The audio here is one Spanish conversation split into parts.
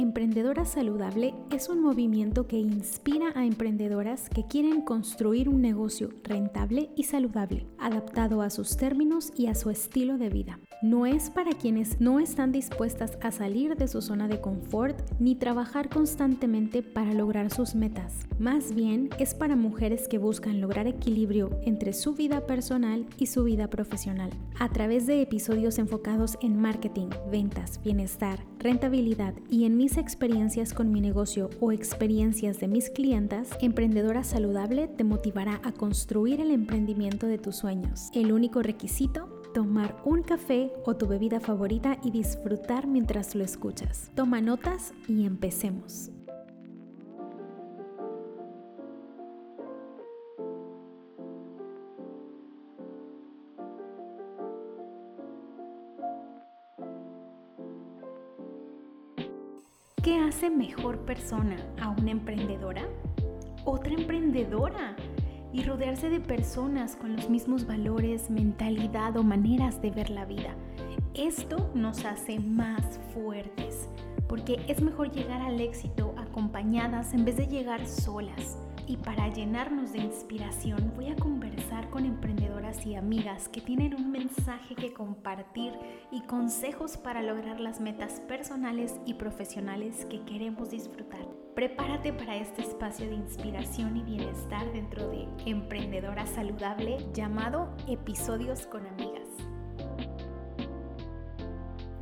Emprendedora Saludable es un movimiento que inspira a emprendedoras que quieren construir un negocio rentable y saludable, adaptado a sus términos y a su estilo de vida. No es para quienes no están dispuestas a salir de su zona de confort ni trabajar constantemente para lograr sus metas. Más bien es para mujeres que buscan lograr equilibrio entre su vida personal y su vida profesional. A través de episodios enfocados en marketing, ventas, bienestar, rentabilidad y en mis experiencias con mi negocio o experiencias de mis clientas, Emprendedora Saludable te motivará a construir el emprendimiento de tus sueños. El único requisito tomar un café o tu bebida favorita y disfrutar mientras lo escuchas. Toma notas y empecemos. ¿Qué hace mejor persona a una emprendedora? Otra emprendedora. Y rodearse de personas con los mismos valores, mentalidad o maneras de ver la vida. Esto nos hace más fuertes, porque es mejor llegar al éxito acompañadas en vez de llegar solas. Y para llenarnos de inspiración voy a conversar con emprendedoras y amigas que tienen un mensaje que compartir y consejos para lograr las metas personales y profesionales que queremos disfrutar. Prepárate para este espacio de inspiración y bienestar dentro de Emprendedora Saludable llamado Episodios con Amigas.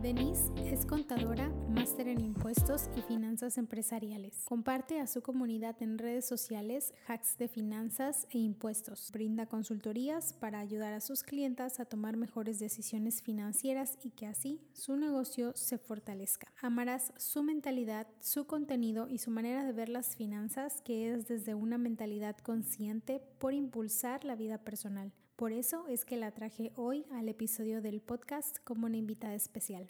Denise es contadora, máster en impuestos y finanzas empresariales. Comparte a su comunidad en redes sociales hacks de finanzas e impuestos. Brinda consultorías para ayudar a sus clientas a tomar mejores decisiones financieras y que así su negocio se fortalezca. Amarás su mentalidad, su contenido y su manera de ver las finanzas que es desde una mentalidad consciente por impulsar la vida personal por eso es que la traje hoy al episodio del podcast como una invitada especial.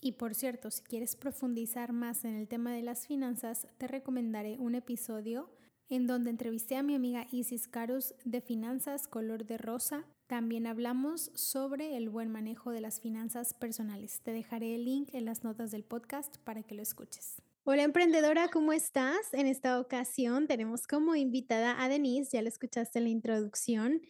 Y por cierto, si quieres profundizar más en el tema de las finanzas, te recomendaré un episodio en donde entrevisté a mi amiga Isis Carus de Finanzas Color de Rosa. También hablamos sobre el buen manejo de las finanzas personales. Te dejaré el link en las notas del podcast para que lo escuches. Hola emprendedora, ¿cómo estás? En esta ocasión tenemos como invitada a Denise, ya la escuchaste en la introducción,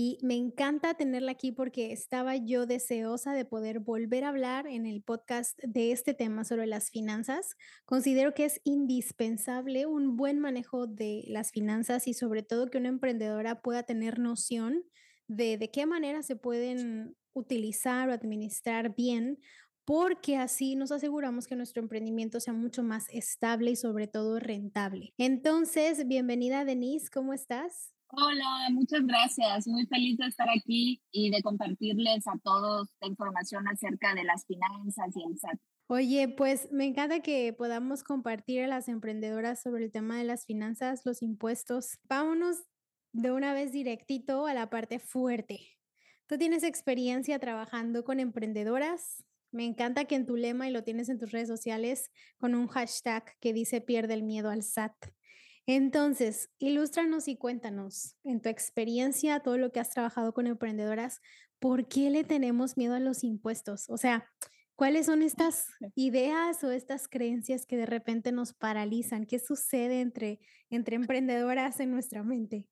y me encanta tenerla aquí porque estaba yo deseosa de poder volver a hablar en el podcast de este tema sobre las finanzas. Considero que es indispensable un buen manejo de las finanzas y sobre todo que una emprendedora pueda tener noción de de qué manera se pueden utilizar o administrar bien porque así nos aseguramos que nuestro emprendimiento sea mucho más estable y sobre todo rentable. Entonces, bienvenida Denise, ¿cómo estás? Hola, muchas gracias. Muy feliz de estar aquí y de compartirles a todos la información acerca de las finanzas y el SAT. Oye, pues me encanta que podamos compartir a las emprendedoras sobre el tema de las finanzas, los impuestos. Vámonos de una vez directito a la parte fuerte. ¿Tú tienes experiencia trabajando con emprendedoras? Me encanta que en tu lema y lo tienes en tus redes sociales con un hashtag que dice pierde el miedo al SAT. Entonces, ilústranos y cuéntanos, en tu experiencia, todo lo que has trabajado con emprendedoras, ¿por qué le tenemos miedo a los impuestos? O sea, ¿cuáles son estas ideas o estas creencias que de repente nos paralizan? ¿Qué sucede entre, entre emprendedoras en nuestra mente?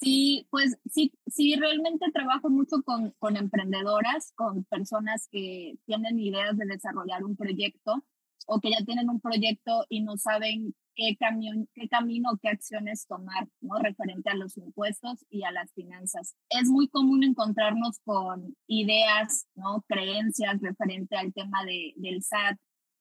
Sí, pues sí, sí, realmente trabajo mucho con, con emprendedoras, con personas que tienen ideas de desarrollar un proyecto o que ya tienen un proyecto y no saben qué, camión, qué camino, qué acciones tomar, ¿no? Referente a los impuestos y a las finanzas. Es muy común encontrarnos con ideas, ¿no? Creencias referente al tema de, del SAT,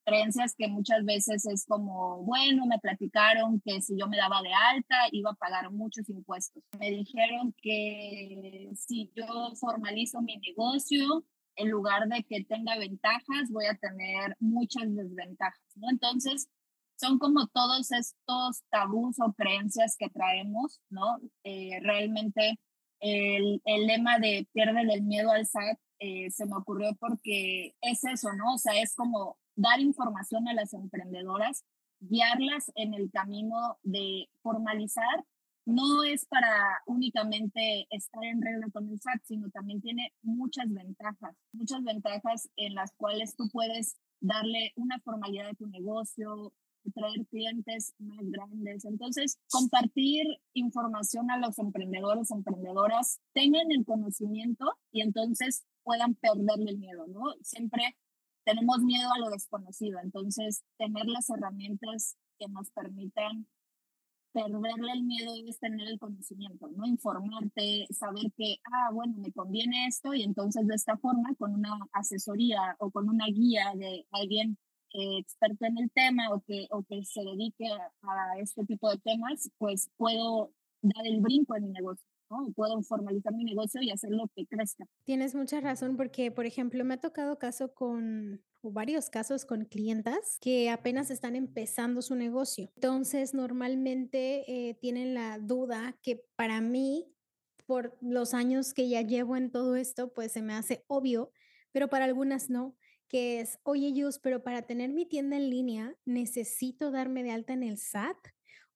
creencias que muchas veces es como, bueno, me platicaron que si yo me daba de alta iba a pagar muchos impuestos. Me dijeron que si yo formalizo mi negocio, en lugar de que tenga ventajas, voy a tener muchas desventajas, ¿no? Entonces, son como todos estos tabús o creencias que traemos, ¿no? Eh, realmente el, el, lema de pierde el miedo al SAT eh, se me ocurrió porque es eso, ¿no? O sea, es como dar información a las emprendedoras, guiarlas en el camino de formalizar. No es para únicamente estar en regla con el SAT, sino también tiene muchas ventajas, muchas ventajas en las cuales tú puedes darle una formalidad a tu negocio, traer clientes más grandes. Entonces, compartir información a los emprendedores, emprendedoras, tengan el conocimiento y entonces puedan perderle el miedo, ¿no? Siempre tenemos miedo a lo desconocido, entonces tener las herramientas que nos permitan perderle el miedo es tener el conocimiento, ¿no? Informarte, saber que, ah, bueno, me conviene esto y entonces de esta forma, con una asesoría o con una guía de alguien experto en el tema o que, o que se dedique a, este tipo de temas, pues puedo dar el brinco en mi negocio. ¿No? Puedo formalizar mi negocio y hacerlo que crezca. Tienes mucha razón porque, por ejemplo, me ha tocado caso con o varios casos con clientas que apenas están empezando su negocio. Entonces, normalmente eh, tienen la duda que para mí, por los años que ya llevo en todo esto, pues se me hace obvio, pero para algunas no que es, oye, Yus, pero para tener mi tienda en línea necesito darme de alta en el SAT.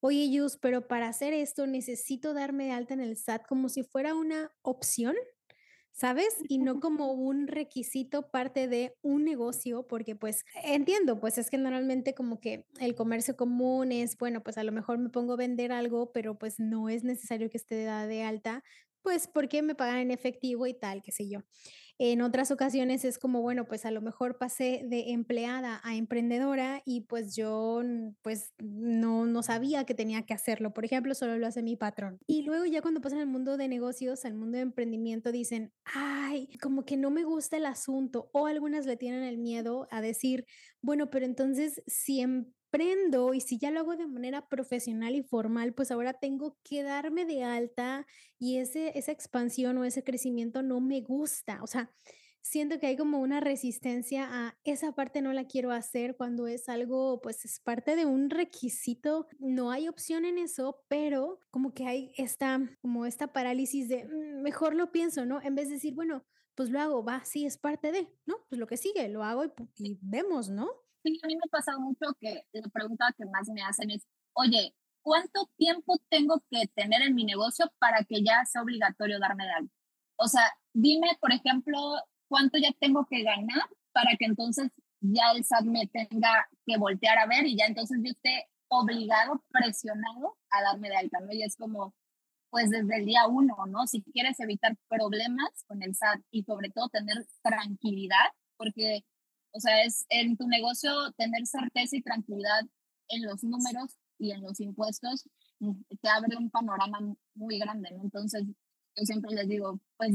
Oye, Yus, pero para hacer esto necesito darme de alta en el SAT como si fuera una opción, ¿sabes? Y no como un requisito parte de un negocio, porque pues entiendo, pues es que normalmente como que el comercio común es, bueno, pues a lo mejor me pongo a vender algo, pero pues no es necesario que esté de alta, pues porque me pagan en efectivo y tal, qué sé yo. En otras ocasiones es como, bueno, pues a lo mejor pasé de empleada a emprendedora y pues yo pues no, no sabía que tenía que hacerlo. Por ejemplo, solo lo hace mi patrón. Y luego ya cuando pasan al mundo de negocios, al mundo de emprendimiento, dicen, ay, como que no me gusta el asunto. O algunas le tienen el miedo a decir, bueno, pero entonces si emprendo y si ya lo hago de manera profesional y formal, pues ahora tengo que darme de alta y ese, esa expansión o ese crecimiento no me gusta. O sea, siento que hay como una resistencia a esa parte no la quiero hacer cuando es algo, pues es parte de un requisito, no hay opción en eso, pero como que hay esta, como esta parálisis de mm, mejor lo pienso, ¿no? En vez de decir, bueno, pues lo hago, va, sí, es parte de, ¿no? Pues lo que sigue, lo hago y, y vemos, ¿no? Sí, a mí me ha pasado mucho que la pregunta que más me hacen es, oye, ¿cuánto tiempo tengo que tener en mi negocio para que ya sea obligatorio darme de algo? O sea, dime, por ejemplo, cuánto ya tengo que ganar para que entonces ya el SAT me tenga que voltear a ver y ya entonces yo esté obligado, presionado a darme de alta, ¿no? Y es como, pues desde el día uno, ¿no? Si quieres evitar problemas con el SAT y sobre todo tener tranquilidad, porque o sea, es en tu negocio tener certeza y tranquilidad en los números y en los impuestos mm, te abre un panorama muy grande, ¿no? Entonces, yo siempre les digo, pues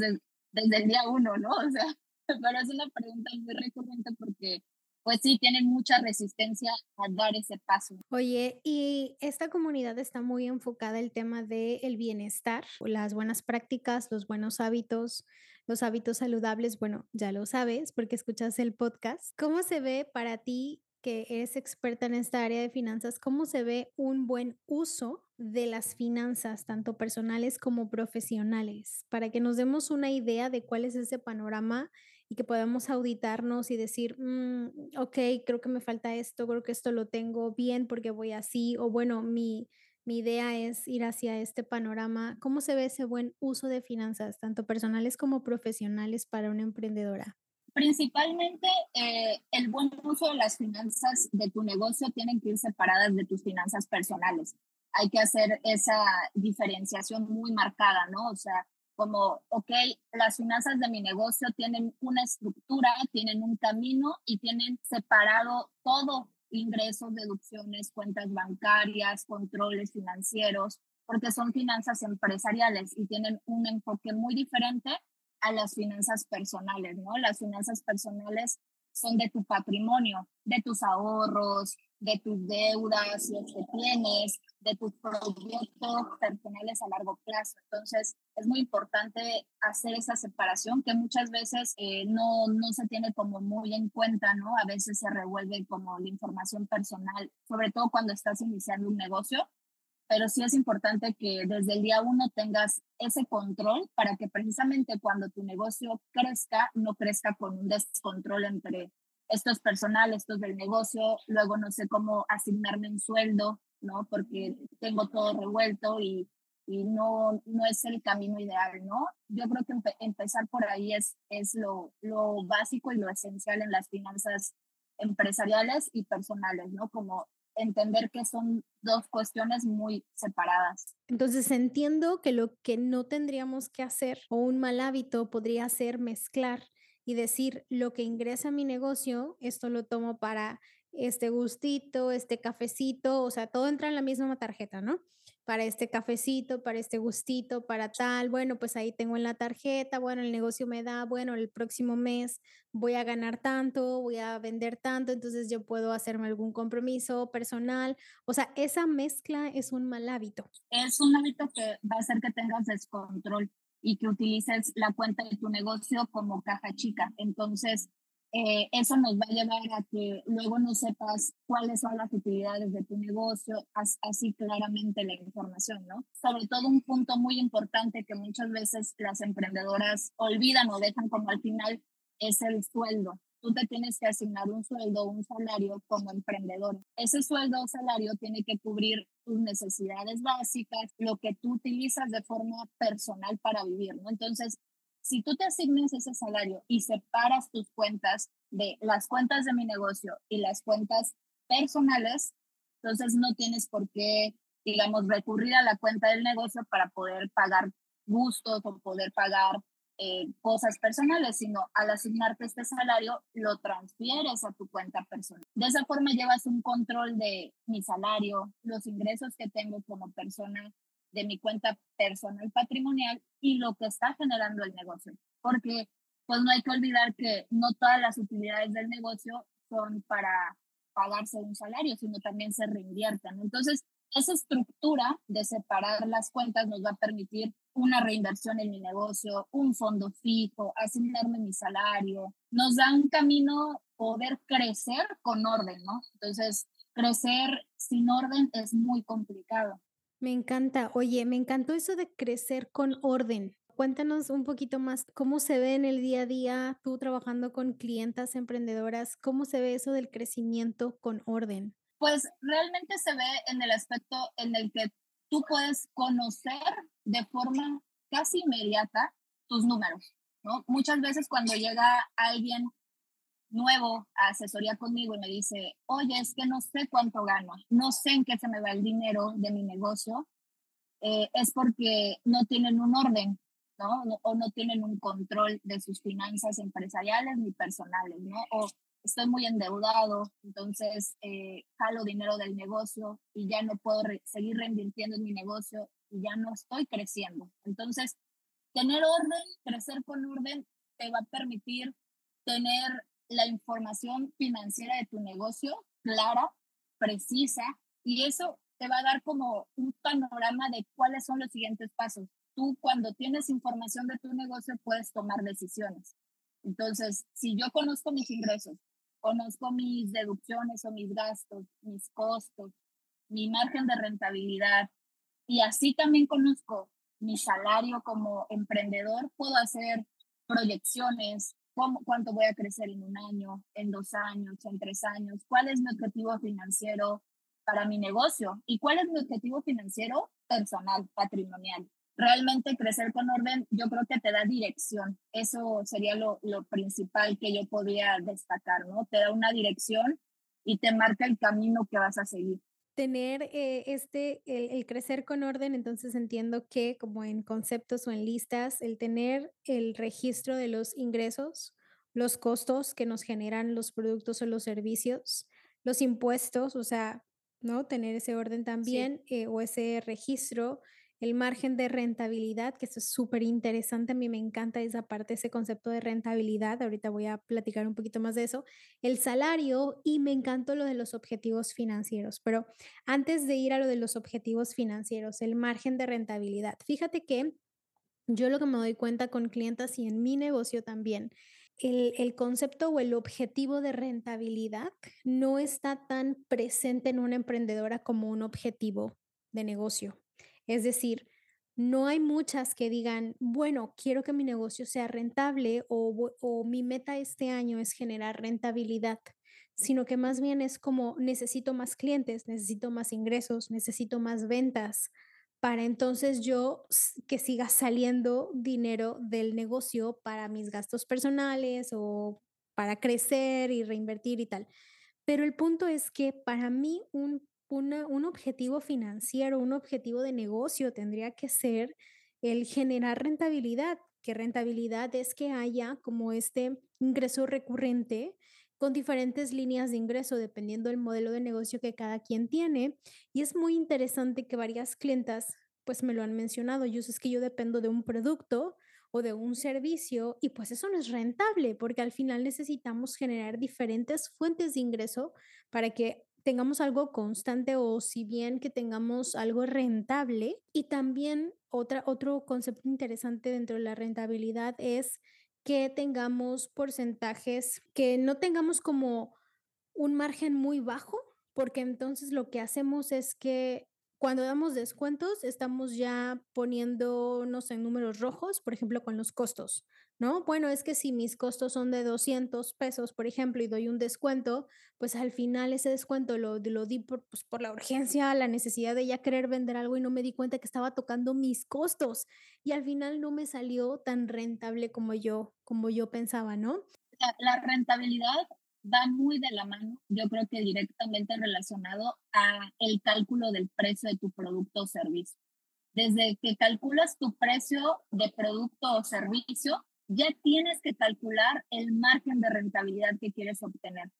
desde el día uno, ¿no? O sea, pero es una pregunta muy recurrente porque pues sí, tienen mucha resistencia a dar ese paso. Oye, y esta comunidad está muy enfocada el tema del el bienestar, las buenas prácticas, los buenos hábitos, los hábitos saludables, bueno, ya lo sabes porque escuchas el podcast. ¿Cómo se ve para ti que eres experta en esta área de finanzas, cómo se ve un buen uso de las finanzas, tanto personales como profesionales, para que nos demos una idea de cuál es ese panorama y que podamos auditarnos y decir, mm, ok, creo que me falta esto, creo que esto lo tengo bien porque voy así, o bueno, mi, mi idea es ir hacia este panorama. ¿Cómo se ve ese buen uso de finanzas, tanto personales como profesionales para una emprendedora? Principalmente eh, el buen uso de las finanzas de tu negocio tienen que ir separadas de tus finanzas personales. Hay que hacer esa diferenciación muy marcada, ¿no? O sea, como, ok, las finanzas de mi negocio tienen una estructura, tienen un camino y tienen separado todo ingresos, deducciones, cuentas bancarias, controles financieros, porque son finanzas empresariales y tienen un enfoque muy diferente a las finanzas personales, ¿no? Las finanzas personales son de tu patrimonio, de tus ahorros, de tus deudas, los que tienes, de tus proyectos personales a largo plazo. Entonces, es muy importante hacer esa separación que muchas veces eh, no, no se tiene como muy en cuenta, ¿no? A veces se revuelve como la información personal, sobre todo cuando estás iniciando un negocio, pero sí es importante que desde el día uno tengas ese control para que precisamente cuando tu negocio crezca, no crezca con un descontrol entre estos personales, estos del negocio, luego no sé cómo asignarme un sueldo, ¿no? Porque tengo todo revuelto y, y no, no es el camino ideal, ¿no? Yo creo que empezar por ahí es, es lo, lo básico y lo esencial en las finanzas empresariales y personales, ¿no? Como entender que son dos cuestiones muy separadas. Entonces entiendo que lo que no tendríamos que hacer o un mal hábito podría ser mezclar y decir lo que ingresa a mi negocio, esto lo tomo para este gustito, este cafecito, o sea, todo entra en la misma tarjeta, ¿no? Para este cafecito, para este gustito, para tal, bueno, pues ahí tengo en la tarjeta, bueno, el negocio me da, bueno, el próximo mes voy a ganar tanto, voy a vender tanto, entonces yo puedo hacerme algún compromiso personal, o sea, esa mezcla es un mal hábito. Es un hábito que va a hacer que tengas descontrol y que utilices la cuenta de tu negocio como caja chica. Entonces, eh, eso nos va a llevar a que luego no sepas cuáles son las utilidades de tu negocio, así claramente la información, ¿no? Sobre todo un punto muy importante que muchas veces las emprendedoras olvidan o dejan como al final es el sueldo. Tú te tienes que asignar un sueldo, un salario como emprendedor. Ese sueldo o salario tiene que cubrir tus necesidades básicas, lo que tú utilizas de forma personal para vivir. Entonces, si tú te asignas ese salario y separas tus cuentas de las cuentas de mi negocio y las cuentas personales, entonces no tienes por qué, digamos, recurrir a la cuenta del negocio para poder pagar gustos o poder pagar eh, cosas personales, sino al asignarte este salario, lo transfieres a tu cuenta personal. De esa forma llevas un control de mi salario, los ingresos que tengo como persona de mi cuenta personal patrimonial y lo que está generando el negocio. Porque pues no hay que olvidar que no todas las utilidades del negocio son para pagarse un salario, sino también se reinvierten. Entonces, esa estructura de separar las cuentas nos va a permitir una reinversión en mi negocio, un fondo fijo, asignarme mi salario, nos da un camino poder crecer con orden, ¿no? Entonces, crecer sin orden es muy complicado. Me encanta. Oye, me encantó eso de crecer con orden. Cuéntanos un poquito más cómo se ve en el día a día tú trabajando con clientas emprendedoras, cómo se ve eso del crecimiento con orden. Pues realmente se ve en el aspecto en el que tú puedes conocer de forma casi inmediata tus números, ¿no? Muchas veces cuando llega alguien nuevo a asesoría conmigo y me dice, oye, es que no sé cuánto gano, no sé en qué se me va el dinero de mi negocio, eh, es porque no tienen un orden, ¿no? O no tienen un control de sus finanzas empresariales ni personales, ¿no? Estoy muy endeudado, entonces eh, jalo dinero del negocio y ya no puedo seguir reinvirtiendo en mi negocio y ya no estoy creciendo. Entonces, tener orden, crecer con orden, te va a permitir tener la información financiera de tu negocio clara, precisa, y eso te va a dar como un panorama de cuáles son los siguientes pasos. Tú cuando tienes información de tu negocio puedes tomar decisiones. Entonces, si yo conozco mis ingresos, conozco mis deducciones o mis gastos, mis costos, mi margen de rentabilidad, y así también conozco mi salario como emprendedor, puedo hacer proyecciones, cuánto voy a crecer en un año, en dos años, en tres años, cuál es mi objetivo financiero para mi negocio y cuál es mi objetivo financiero personal, patrimonial. Realmente crecer con orden, yo creo que te da dirección. Eso sería lo, lo principal que yo podría destacar, ¿no? Te da una dirección y te marca el camino que vas a seguir tener eh, este, el, crecer con orden, entonces entiendo que como en conceptos o en listas, el tener el registro de los ingresos, los costos que nos generan los productos o los servicios, los impuestos, o sea, ¿no? Tener ese orden también eh, o ese registro el margen de rentabilidad, que eso es súper interesante, a mí me encanta esa parte, ese concepto de rentabilidad, ahorita voy a platicar un poquito más de eso, el salario y me encantó lo de los objetivos financieros, pero antes de ir a lo de los objetivos financieros, el margen de rentabilidad, fíjate que yo lo que me doy cuenta con clientas y en mi negocio también, el, el, concepto o el objetivo de rentabilidad no está tan presente en una emprendedora como un objetivo de negocio. Es decir, no hay muchas que digan, bueno, quiero que mi negocio sea rentable o, mi meta este año es generar rentabilidad, sino que más bien es como necesito más clientes, necesito más ingresos, necesito más ventas para entonces yo que siga saliendo dinero del negocio para mis gastos personales o para crecer y reinvertir y tal. Pero el punto es que para mí un, un objetivo financiero, un objetivo de negocio tendría que ser el generar rentabilidad, que rentabilidad es que haya como este ingreso recurrente con diferentes líneas de ingreso dependiendo del modelo de negocio que cada quien tiene. Y es muy interesante que varias clientas pues me lo han mencionado. Yo sé que yo dependo de un producto o de un servicio y pues eso no es rentable porque al final necesitamos generar diferentes fuentes de ingreso para que tengamos algo constante o si bien que tengamos algo rentable. Y también otra, otro concepto interesante dentro de la rentabilidad es que tengamos porcentajes, que no tengamos como un margen muy bajo, porque entonces lo que hacemos es que cuando damos descuentos, estamos ya poniéndonos en números rojos, por ejemplo, con los costos, ¿no? Bueno, es que si mis costos son de 200 pesos, por ejemplo, y doy un descuento, pues al final ese descuento lo, lo di por, pues, por la urgencia, la necesidad de ya querer vender algo y no me di cuenta que estaba tocando mis costos y al final no me salió tan rentable como yo, como yo pensaba, ¿no? la rentabilidad va muy de la mano, yo creo que directamente relacionado a el cálculo del precio de tu producto o servicio. Desde que calculas tu precio de producto o servicio, ya tienes que calcular el margen de rentabilidad que quieres obtener,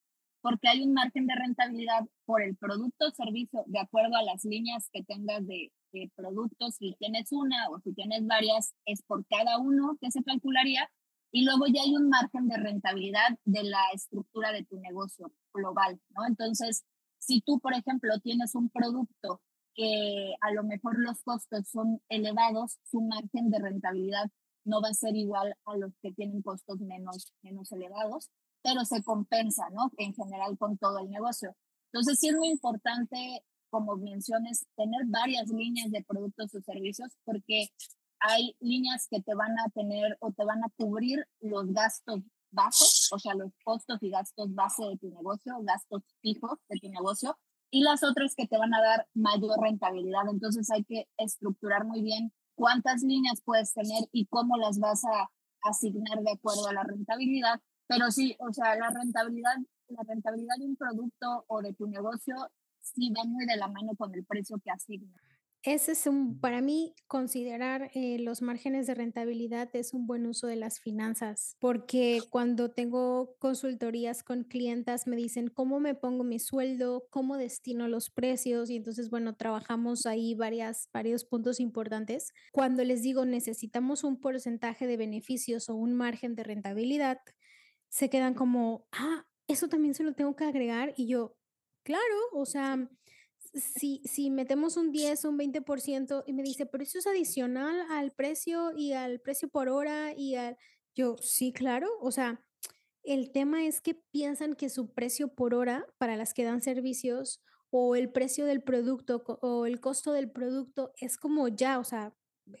porque hay un margen de rentabilidad por el producto o servicio de acuerdo a las líneas que tengas de, de productos, si tienes una o si tienes varias, es por cada uno que se calcularía y luego ya hay un margen de rentabilidad de la estructura de tu negocio global, ¿no? Entonces, si tú, por ejemplo, tienes un producto que a lo mejor los costos son elevados, su margen de rentabilidad no va a ser igual a los que tienen costos menos, menos elevados, pero se compensa, ¿no? En general con todo el negocio. Entonces, sí es muy importante, como menciones, tener varias líneas de productos o servicios porque hay líneas que te van a tener o te van a cubrir los gastos bajos, o sea, los costos y gastos base de tu negocio, gastos fijos de tu negocio, y las otras que te van a dar mayor rentabilidad. Entonces hay que estructurar muy bien cuántas líneas puedes tener y cómo las vas a asignar de acuerdo a la rentabilidad. Pero sí, o sea, la rentabilidad, la rentabilidad de un producto o de tu negocio sí va muy de la mano con el precio que asignas. Ese es un, para mí, considerar eh, los márgenes de rentabilidad es un buen uso de las finanzas, porque cuando tengo consultorías con clientas me dicen cómo me pongo mi sueldo, cómo destino los precios y entonces, bueno, trabajamos ahí varias, varios puntos importantes. Cuando les digo necesitamos un porcentaje de beneficios o un margen de rentabilidad, se quedan como, ah, eso también se lo tengo que agregar y yo, claro, o sea si, si metemos un 10 o un 20% y me dice, pero eso es adicional al precio y al precio por hora y al... Yo, sí, claro, o sea, el tema es que piensan que su precio por hora para las que dan servicios o el precio del producto o el costo del producto es como ya, o sea,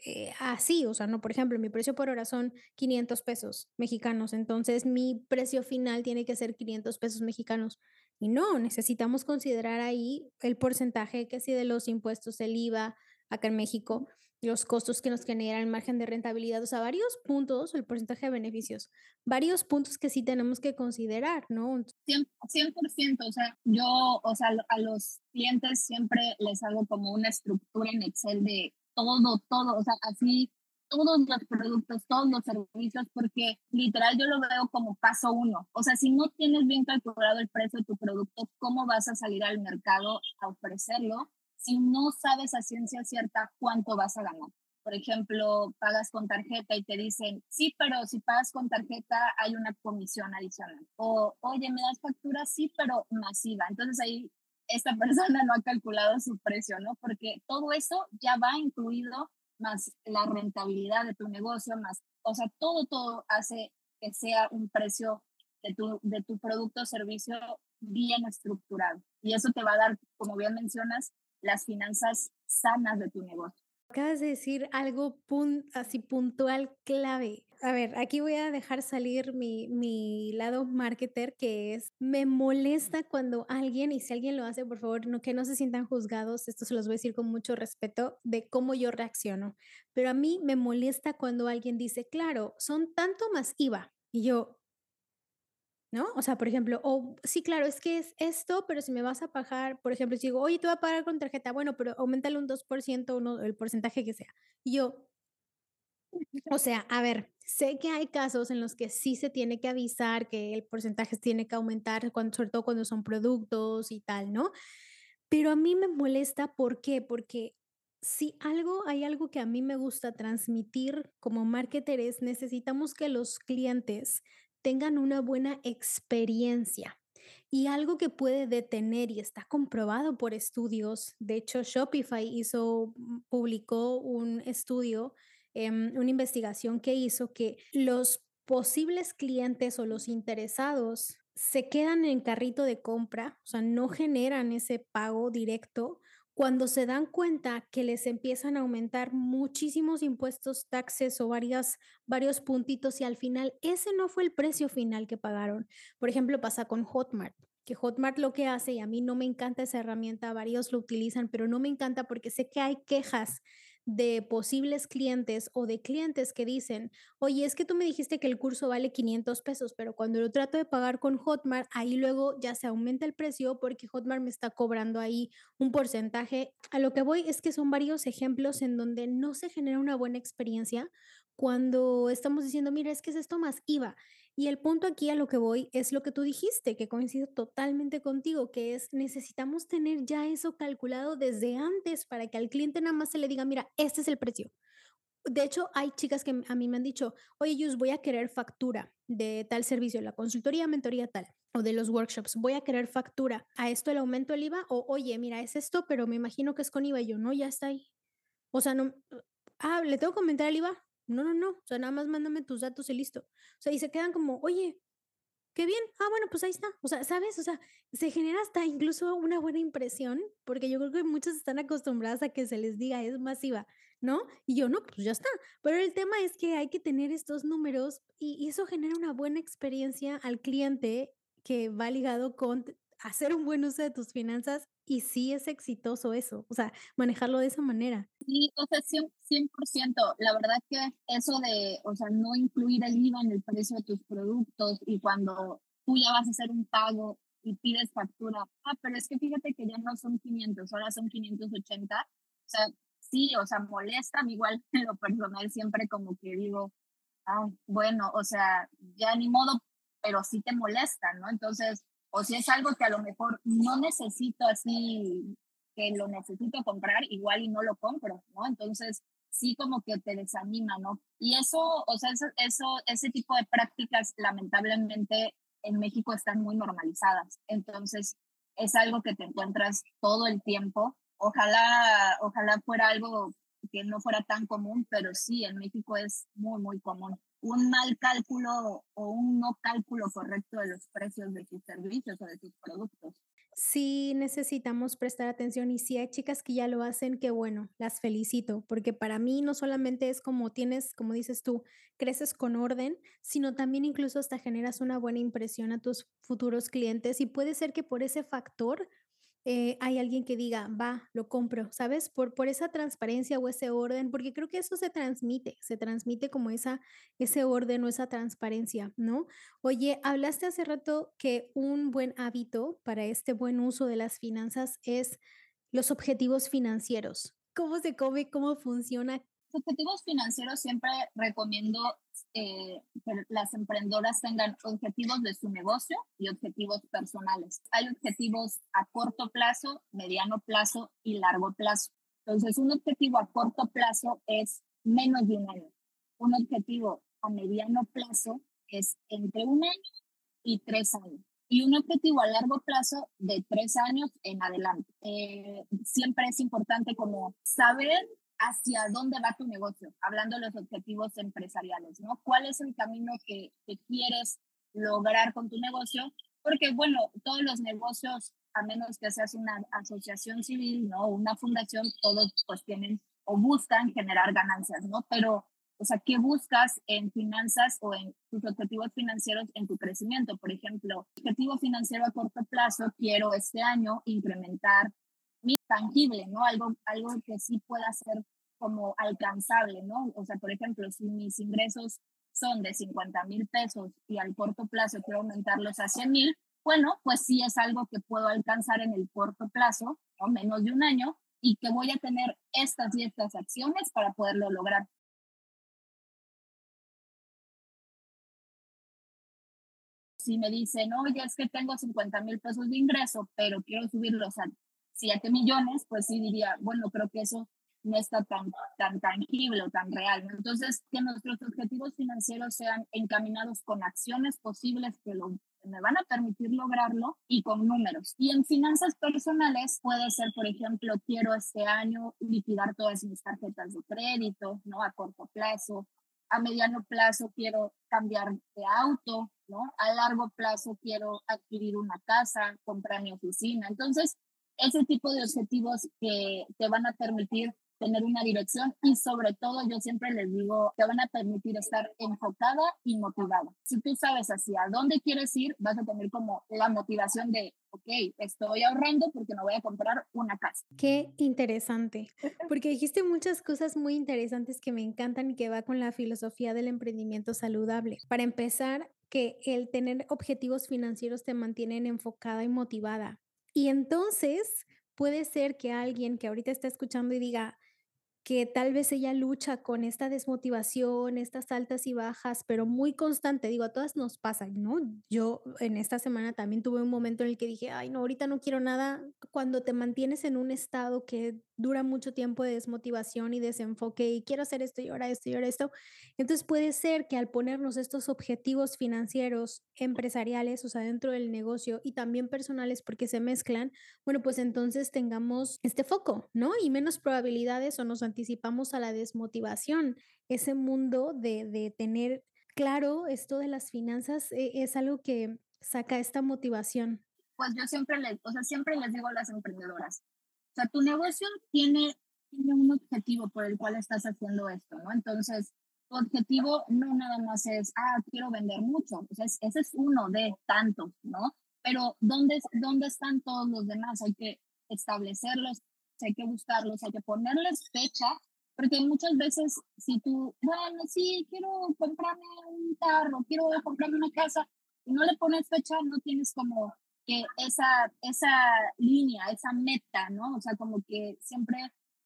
eh, así, o sea, no, por ejemplo, mi precio por hora son 500 pesos mexicanos, entonces mi precio final tiene que ser 500 pesos mexicanos. Y no, necesitamos considerar ahí el porcentaje que sí de los impuestos, el IVA acá en México, los costos que nos genera el margen de rentabilidad, o sea, varios puntos, el porcentaje de beneficios, varios puntos que sí tenemos que considerar, ¿no? 100%, 100% o sea, yo, o sea, a los clientes siempre les hago como una estructura en Excel de todo, todo, o sea, así todos los productos, todos los servicios, porque literal yo lo veo como paso uno. O sea, si no tienes bien calculado el precio de tu producto, ¿cómo vas a salir al mercado a ofrecerlo si no sabes a ciencia cierta cuánto vas a ganar? Por ejemplo, pagas con tarjeta y te dicen, sí, pero si pagas con tarjeta hay una comisión adicional. O, oye, me das factura, sí, pero masiva. Entonces ahí esta persona no ha calculado su precio, ¿no? Porque todo eso ya va incluido más la rentabilidad de tu negocio, más, o sea, todo, todo hace que sea un precio de tu, de tu producto o servicio bien estructurado. Y eso te va a dar, como bien mencionas, las finanzas sanas de tu negocio. Acabas de decir algo así puntual clave. A ver, aquí voy a dejar salir mi, mi, lado marketer, que es, me molesta cuando alguien, y si alguien lo hace, por favor, no, que no se sientan juzgados, esto se los voy a decir con mucho respeto de cómo yo reacciono, pero a mí me molesta cuando alguien dice, claro, son tanto más IVA. Y yo, ¿no? O sea, por ejemplo, o sí, claro, es que es esto, pero si me vas a pagar, por ejemplo, si digo, oye, te voy a pagar con tarjeta, bueno, pero aumentale un 2%, uno, el porcentaje que sea. Y yo, o sea, a ver, sé que hay casos en los que sí se tiene que avisar que el porcentaje tiene que aumentar, cuando, sobre todo cuando son productos y tal, ¿no? Pero a mí me molesta, ¿por qué? Porque si algo, hay algo que a mí me gusta transmitir como marketer es necesitamos que los clientes tengan una buena experiencia. Y algo que puede detener y está comprobado por estudios, de hecho Shopify hizo, mm, publicó un estudio, em, una investigación que hizo que los posibles clientes o los interesados se quedan en carrito de compra, o sea, no generan ese pago directo cuando se dan cuenta que les empiezan a aumentar muchísimos impuestos, taxes o varias, varios puntitos y al final ese no fue el precio final que pagaron. Por ejemplo, pasa con Hotmart, que Hotmart lo que hace, y a mí no me encanta esa herramienta, varios lo utilizan, pero no me encanta porque sé que hay quejas de posibles clientes o de clientes que dicen, oye, es que tú me dijiste que el curso vale 500 pesos, pero cuando lo trato de pagar con Hotmart, ahí luego ya se aumenta el precio porque Hotmart me está cobrando ahí un porcentaje. A lo que voy es que son varios ejemplos en donde no se genera una buena experiencia cuando estamos diciendo, mira, es que es esto más IVA. Y el punto aquí a lo que voy es lo que tú dijiste, que coincido totalmente contigo, que es necesitamos tener ya eso calculado desde antes para que al cliente nada más se le diga, mira, este es el precio. De hecho, hay chicas que a mí me han dicho, oye, yo voy a querer factura de tal servicio, la consultoría, mentoría tal, o de los workshops, voy a querer factura. A esto el aumento del IVA, o oye, mira, es esto, pero me imagino que es con IVA. Y yo, no, ya está ahí. O sea, no, ah, le tengo que comentar el IVA. No, no, no. O sea, nada más mándame tus datos y listo. O sea, y se quedan como, oye, qué bien. Ah, bueno, pues ahí está. O sea, ¿sabes? O sea, se genera hasta incluso una buena impresión, porque yo creo que muchos están acostumbrados a que se les diga es masiva, ¿no? Y yo, no, pues ya está. Pero el tema es que hay que tener estos números y, y eso genera una buena experiencia al cliente que va ligado con hacer un buen uso de tus finanzas y sí es exitoso eso, o sea, manejarlo de esa manera. Sí, o sea, 100%, 100%. La verdad que eso de, o sea, no incluir el IVA en el precio de tus productos y cuando tú ya vas a hacer un pago y pides factura, ah, pero es que fíjate que ya no son 500, ahora son 580. O sea, sí, o sea, molestan igual en lo personal siempre como que digo, ah, bueno, o sea, ya ni modo, pero sí te molestan, ¿no? Entonces, o si es algo que a lo mejor no necesito así, que lo necesito comprar, igual y no lo compro, ¿no? Entonces, sí como que te desanima, ¿no? Y eso, o sea, eso, eso, ese tipo de prácticas lamentablemente en México están muy normalizadas. Entonces, es algo que te encuentras todo el tiempo. Ojalá, ojalá fuera algo que no fuera tan común, pero sí, en México es muy, muy común un mal cálculo o un no cálculo correcto de los precios de sus servicios o de sus productos. Sí necesitamos prestar atención y si hay chicas que ya lo hacen, qué bueno, las felicito, porque para mí no solamente es como tienes, como dices tú, creces con orden, sino también incluso hasta generas una buena impresión a tus futuros clientes y puede ser que por ese factor eh, hay alguien que diga, va, lo compro, ¿sabes? Por, por esa transparencia o ese orden, porque creo que eso se transmite, se transmite como esa, ese orden o esa transparencia, ¿no? Oye, hablaste hace rato que un buen hábito para este buen uso de las finanzas es los objetivos financieros. ¿Cómo se come? ¿Cómo funciona? Objetivos financieros siempre recomiendo eh, que las emprendedoras tengan objetivos de su negocio y objetivos personales. Hay objetivos a corto plazo, mediano plazo y largo plazo. Entonces, un objetivo a corto plazo es menos de un año. Un objetivo a mediano plazo es entre un año y tres años. Y un objetivo a largo plazo de tres años en adelante. Eh, siempre es importante como saber hacia dónde va tu negocio, hablando de los objetivos empresariales, ¿no? ¿Cuál es el camino que, que quieres lograr con tu negocio? Porque, bueno, todos los negocios, a menos que seas una asociación civil, ¿no? Una fundación, todos pues tienen o buscan generar ganancias, ¿no? Pero, o sea, ¿qué buscas en finanzas o en tus objetivos financieros en tu crecimiento? Por ejemplo, objetivo financiero a corto plazo, quiero este año incrementar tangible, ¿no? Algo, algo que sí pueda ser como alcanzable, ¿no? O sea, por ejemplo, si mis ingresos son de 50 mil pesos y al corto plazo quiero aumentarlos a 100 mil, bueno, pues sí es algo que puedo alcanzar en el corto plazo, o menos de un año, y que voy a tener estas y estas acciones para poderlo lograr. Si me dicen, oye, es que tengo 50 mil pesos de ingreso, pero quiero subirlos a 7 millones, pues sí diría, bueno, creo que eso no está tan, tan tangible o tan real. Entonces, que nuestros objetivos financieros sean encaminados con acciones posibles que lo, me van a permitir lograrlo y con números. Y en finanzas personales puede ser, por ejemplo, quiero este año liquidar todas mis tarjetas de crédito, ¿no? A corto plazo. A mediano plazo quiero cambiar de auto, ¿no? A largo plazo quiero adquirir una casa, comprar mi oficina. Entonces, ese tipo de objetivos que te van a permitir tener una dirección y sobre todo yo siempre les digo te van a permitir estar enfocada y motivada. Si tú sabes hacia dónde quieres ir, vas a tener como la motivación de, ok, estoy ahorrando porque me voy a comprar una casa. Qué interesante, porque dijiste muchas cosas muy interesantes que me encantan y que va con la filosofía del emprendimiento saludable. Para empezar, que el tener objetivos financieros te mantienen enfocada y motivada. Y entonces puede ser que alguien que ahorita está escuchando y diga, que tal vez ella lucha con esta desmotivación, estas altas y bajas, pero muy constante. Digo, a todas nos pasa, ¿no? Yo en esta semana también tuve un momento en el que dije, ay, no, ahorita no quiero nada. Cuando te mantienes en un estado que dura mucho tiempo de desmotivación y desenfoque y quiero hacer esto y ahora esto y ahora esto. Entonces puede ser que al ponernos estos objetivos financieros, empresariales, o sea, dentro del negocio y también personales porque se mezclan, bueno, pues entonces tengamos este foco, ¿no? Y menos probabilidades o nos anticipamos a la desmotivación. Ese mundo de, de tener claro esto de las finanzas eh, es algo que saca esta motivación. Pues yo siempre les, o sea, siempre les digo a las emprendedoras, o sea, tu negocio tiene, tiene un objetivo por el cual estás haciendo esto, ¿no? Entonces, tu objetivo no nada más es, ah, quiero vender mucho, o sea, ese es uno de tantos, ¿no? Pero ¿dónde, ¿dónde están todos los demás? Hay que establecerlos, hay que buscarlos, hay que ponerles fecha, porque muchas veces si tú, bueno, sí, quiero comprarme un carro, quiero comprarme una casa, y no le pones fecha, no tienes como que esa, esa línea, esa meta, ¿no? O sea, como que siempre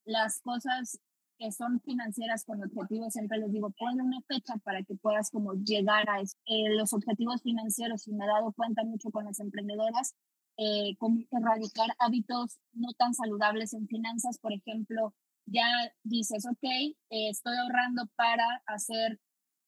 las cosas que son financieras con objetivos, siempre les digo, ponle una fecha para que puedas como llegar a eh, los objetivos financieros. Y me he dado cuenta mucho con las emprendedoras, eh, como erradicar hábitos no tan saludables en finanzas. Por ejemplo, ya dices, ok, eh, estoy ahorrando para hacer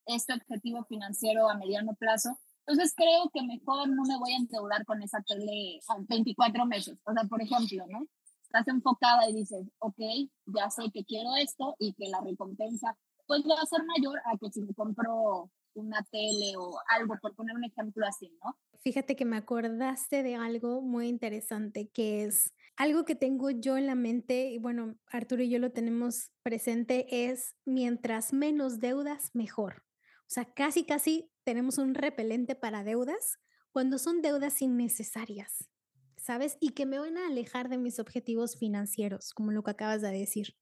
este objetivo financiero a mediano plazo, entonces creo que mejor no me voy a endeudar con esa tele a 24 meses. O sea, por ejemplo, ¿no? Estás enfocada y dices, ok, ya sé que quiero esto y que la recompensa pues va a ser mayor a que si me compro una tele o algo, por poner un ejemplo así, ¿no? Fíjate que me acordaste de algo muy interesante que es algo que tengo yo en la mente y bueno, Arturo y yo lo tenemos presente es mientras menos deudas, mejor. O sea, casi, casi tenemos un repelente para deudas cuando son deudas innecesarias, ¿sabes? Y que me van a alejar de mis objetivos financieros, como lo que acabas de decir.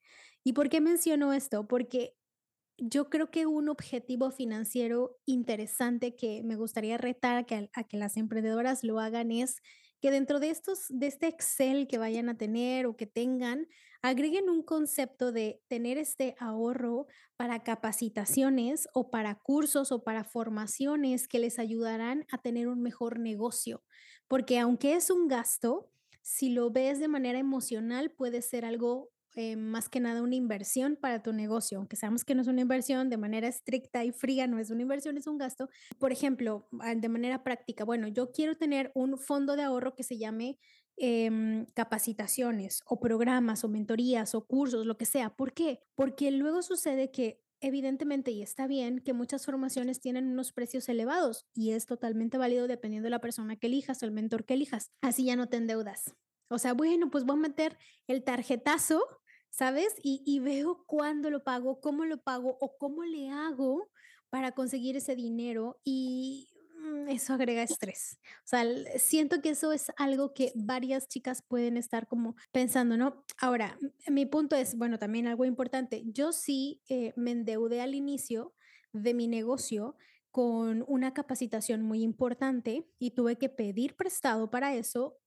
¿Y por qué menciono esto? Porque yo creo que un objetivo financiero interesante que me gustaría retar a que, las emprendedoras lo hagan es que dentro de estos, de este Excel que vayan a tener o que tengan, agreguen un concepto de tener este ahorro para capacitaciones o para cursos o para formaciones que les ayudarán a tener un mejor negocio. Porque aunque es un gasto, si lo ves de manera emocional, puede ser algo eh, más que nada una inversión para tu negocio, aunque sabemos que no es una inversión de manera estricta y fría, no es una inversión, es un gasto. Por ejemplo, ah, de manera práctica, bueno, yo quiero tener un fondo de ahorro que se llame em, capacitaciones o programas o mentorías o cursos, lo que sea. ¿Por qué? Porque luego sucede que evidentemente, y está bien, que muchas formaciones tienen unos precios elevados y es totalmente válido dependiendo de la persona que elijas o el mentor que elijas. Así ya no te endeudas. O sea, bueno, pues voy a meter el tarjetazo, ¿sabes? Y, veo cuándo lo pago, cómo lo pago o cómo le hago para conseguir ese dinero y mm, eso agrega estrés. O sea, siento que eso es algo que varias chicas pueden estar como pensando, ¿no? Ahora, mi punto es, bueno, también algo importante. Yo sí eh, me endeudé al inicio de mi negocio con una capacitación muy importante y tuve que pedir prestado para eso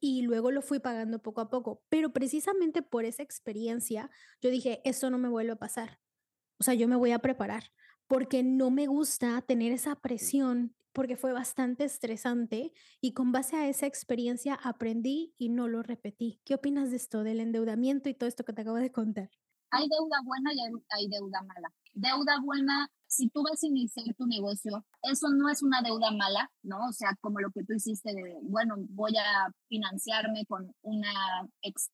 y luego lo fui pagando poco a poco. Pero precisamente por esa experiencia, yo dije, eso no me vuelve a pasar. O sea, yo me voy a preparar porque no me gusta tener esa presión, porque fue bastante estresante y con base a esa experiencia aprendí y no lo repetí. ¿Qué opinas de esto, del endeudamiento y todo esto que te acabo de contar? Hay deuda buena y hay deuda mala. Deuda buena si tú vas a iniciar tu negocio, eso no es una deuda mala, ¿no? O sea, como lo que tú hiciste de, bueno, voy a financiarme con una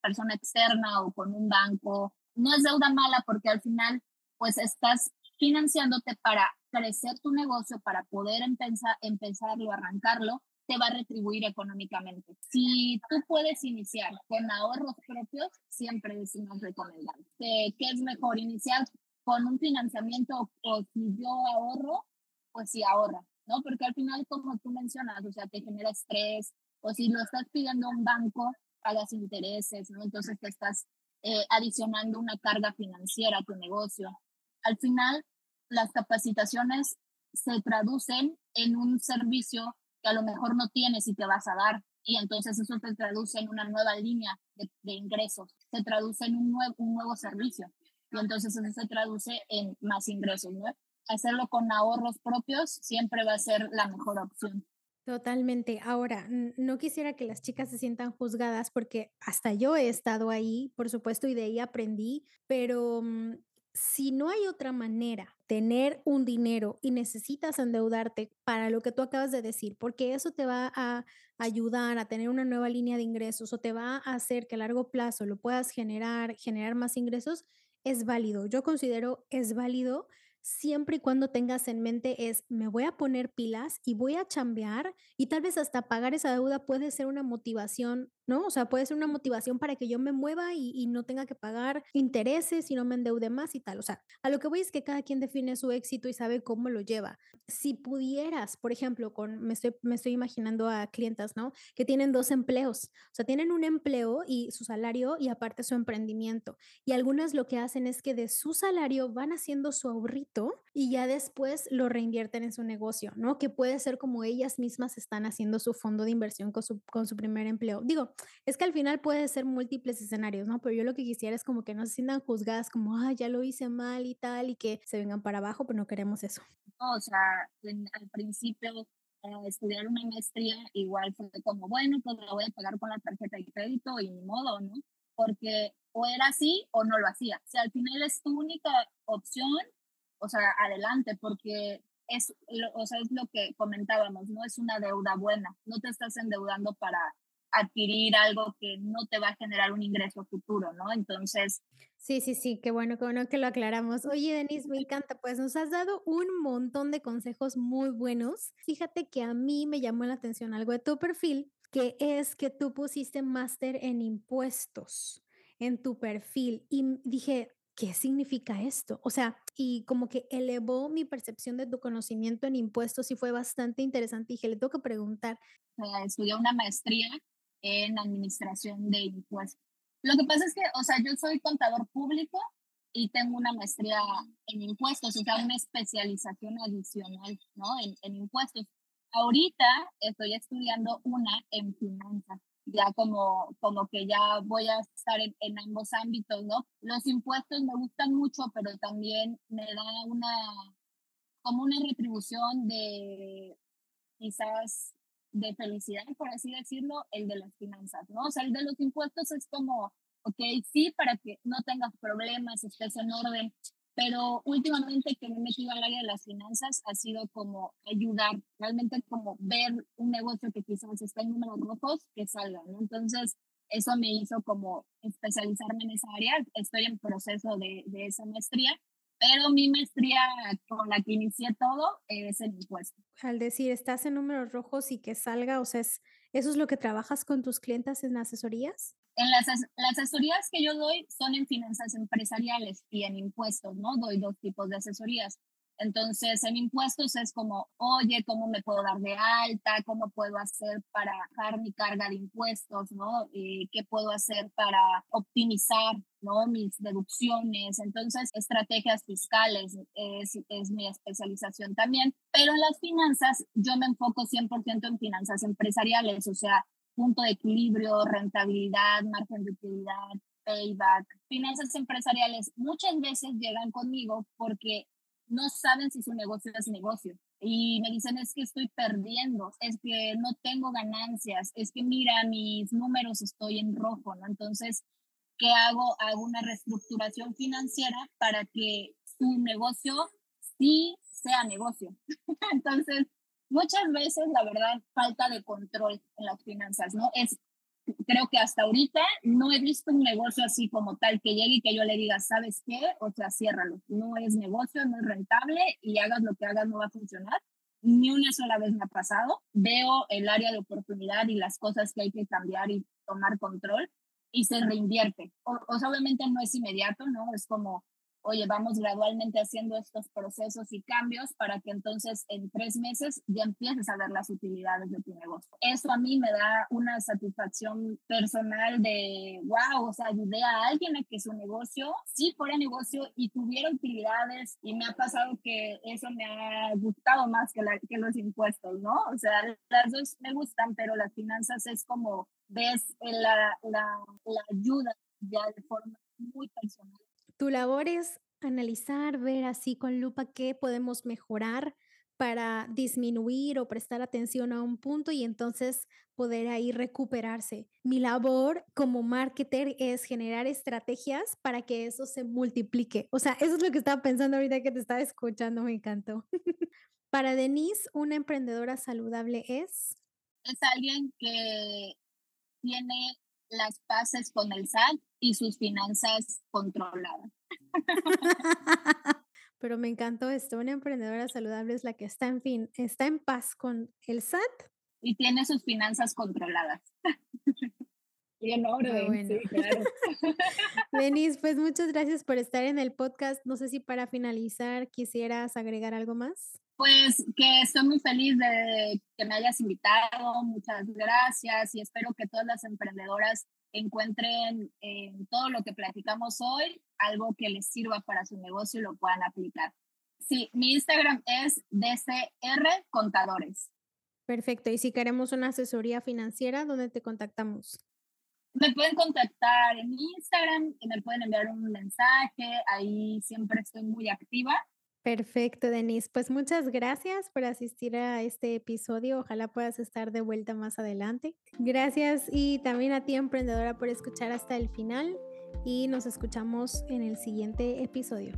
persona externa o con un banco. No es deuda mala porque al final, pues estás financiándote para crecer tu negocio, para poder empezar, empezarlo, arrancarlo, te va a retribuir económicamente. Si tú puedes iniciar con ahorros propios, siempre es más recomendable. ¿Qué es mejor? Iniciar con un financiamiento o si yo ahorro, pues sí ahorra, ¿no? Porque al final, como tú mencionas, o sea, te genera estrés, o si lo estás pidiendo a un banco, pagas intereses, ¿no? Entonces te estás eh, adicionando una carga financiera a tu negocio. Al final, las capacitaciones se traducen en un servicio que a lo mejor no tienes y te vas a dar. Y entonces eso se traduce en una nueva línea de, de ingresos, se traduce en un, nuevo un nuevo servicio y entonces eso se traduce en más ingresos, ¿no? Hacerlo con ahorros propios siempre va a ser la mejor opción. Totalmente. Ahora, no quisiera que las chicas se sientan juzgadas porque hasta yo he estado ahí, por supuesto, y de ahí aprendí, pero mm, si no hay otra manera tener un dinero y necesitas endeudarte para lo que tú acabas de decir, porque eso te va a ayudar a tener una nueva línea de ingresos o te va a hacer que a largo plazo lo puedas generar, generar más ingresos, es válido. Yo considero es válido siempre y cuando tengas en mente es, me voy a poner pilas y voy a chambear y tal vez hasta pagar esa deuda puede ser una motivación ¿no? O sea, puede ser una motivación para que yo me mueva y, no tenga que pagar intereses y no me endeude más y tal. O sea, a lo que voy es que cada quien define su éxito y sabe cómo lo lleva. Si pudieras, por ejemplo, con, me estoy, me estoy imaginando a clientas, ¿no? Que tienen dos empleos. O sea, tienen un empleo y su salario y aparte su emprendimiento. Y algunas lo que hacen es que de su salario van haciendo su ahorrito y ya después lo reinvierten en su negocio, ¿no? Que puede ser como ellas mismas están haciendo su fondo de inversión con su, con su primer empleo. Digo, es que al final puede ser múltiples escenarios, ¿no? Pero yo lo que quisiera es como que no se sientan juzgadas como, ah, ya lo hice mal y tal, y que se vengan para abajo, pero no queremos eso. o sea, al principio eh, estudiar una maestría igual fue como, bueno, pues lo voy a pagar con la tarjeta de crédito y ni modo, ¿no? Porque o era así o no lo hacía. Si al final es tu única opción, o sea, adelante, porque es, o sea, es lo que comentábamos, no es una deuda buena, no te estás endeudando para adquirir algo que no te va a generar un ingreso futuro, ¿no? Entonces... Sí, sí, sí, qué bueno, qué bueno que lo aclaramos. Oye, Denise, me encanta, pues nos has dado un montón de consejos muy buenos. Fíjate que a mí me llamó la atención algo de tu perfil, que es que tú pusiste máster en impuestos en tu perfil y dije, ¿qué significa esto? O sea, y como que elevó mi percepción de tu conocimiento en impuestos y fue bastante interesante. Dije, le tengo que preguntar. estudié una maestría en administración de impuestos. Lo que pasa es que, o sea, yo soy contador público y tengo una maestría en impuestos, o sea, una especialización adicional, ¿no? En, en impuestos. Ahorita estoy estudiando una en finanzas, ya como, como que ya voy a estar en, en, ambos ámbitos, ¿no? Los impuestos me gustan mucho, pero también me da una, como una retribución de quizás de felicidad, por así decirlo, el de las finanzas, ¿no? O sea, el de los impuestos es como, ok, sí, para que no tengas problemas, estés en orden, pero últimamente que me he metido al área de las finanzas ha sido como ayudar, realmente como ver un negocio que quizás está en números rojos, que salga. Entonces, eso me hizo como especializarme en esa área, estoy en proceso de, de esa maestría pero mi maestría con la que inicié todo es el impuesto. Al decir, estás en números rojos y que salga, o sea, ¿eso es lo que trabajas con tus clientes en asesorías? En las, las asesorías que yo doy son en finanzas empresariales y en impuestos, ¿no? Doy dos tipos de asesorías. Entonces, en impuestos es como, oye, ¿cómo me puedo dar de alta? ¿Cómo puedo hacer para bajar mi carga de impuestos? ¿no? Eh, ¿Qué puedo hacer para optimizar ¿no? mis deducciones? Entonces, estrategias fiscales es, es mi especialización también. Pero en las finanzas, yo me enfoco 100% en finanzas empresariales, o sea, punto de equilibrio, rentabilidad, margen de utilidad, payback. Finanzas empresariales muchas veces llegan conmigo porque no saben si su negocio es negocio. Y me dicen, es que estoy perdiendo, es que no tengo ganancias, es que mira, mis números estoy en rojo, ¿no? Entonces, ¿qué hago? Hago una reestructuración financiera para que su negocio sí sea negocio. Entonces, muchas veces, la verdad, falta de control en las finanzas, ¿no? Es creo que hasta ahorita no he visto un negocio así como tal que llegue y que yo le diga, ¿sabes qué? O sea, ciérralo. No es negocio, no es rentable y hagas lo que hagas no va a funcionar. Ni una sola vez me ha pasado. Veo el área de oportunidad y las cosas que hay que cambiar y tomar control y se reinvierte. O, o sea, obviamente no es inmediato, ¿no? Es como oye, vamos gradualmente haciendo estos procesos y cambios para que entonces en tres meses ya empieces a ver las utilidades de tu negocio. Eso a mí me da una satisfacción personal de, wow, o sea, ayudé a alguien a que su negocio sí fuera negocio y tuviera utilidades y me ha pasado que eso me ha gustado más que, la, que los impuestos, ¿no? O sea, las dos me gustan, pero las finanzas es como ves la, la, la ayuda ya de forma muy personal tu labor es analizar, ver así con lupa qué podemos mejorar para disminuir o prestar atención a un punto y entonces poder ahí recuperarse. Mi labor como marketer es generar estrategias para que eso se multiplique. O sea, eso es lo que estaba pensando ahorita que te estaba escuchando, me encantó. para Denise, una emprendedora saludable es... Es alguien que tiene las bases con el SAT y sus finanzas controladas. Pero me encantó esto, una emprendedora saludable es la que está en fin, está en paz con el SAT y tiene sus finanzas controladas. Y en orden, sí, claro. Denise, pues muchas gracias por estar en el podcast. No sé si para finalizar quisieras agregar algo más. Pues que estoy muy feliz de que me hayas invitado, muchas gracias y espero que todas las emprendedoras encuentren en todo lo que platicamos hoy algo que les sirva para su negocio y lo puedan aplicar. Sí, mi Instagram es DCR Contadores. Perfecto. Y si queremos una asesoría financiera, ¿dónde te contactamos? Me pueden contactar en Instagram, y me pueden enviar un mensaje, ahí siempre estoy muy activa Perfecto, Denise. Pues muchas gracias por asistir a este episodio. Ojalá puedas estar de vuelta más adelante. Gracias y también a ti, emprendedora, por escuchar hasta el final y nos escuchamos en el siguiente episodio.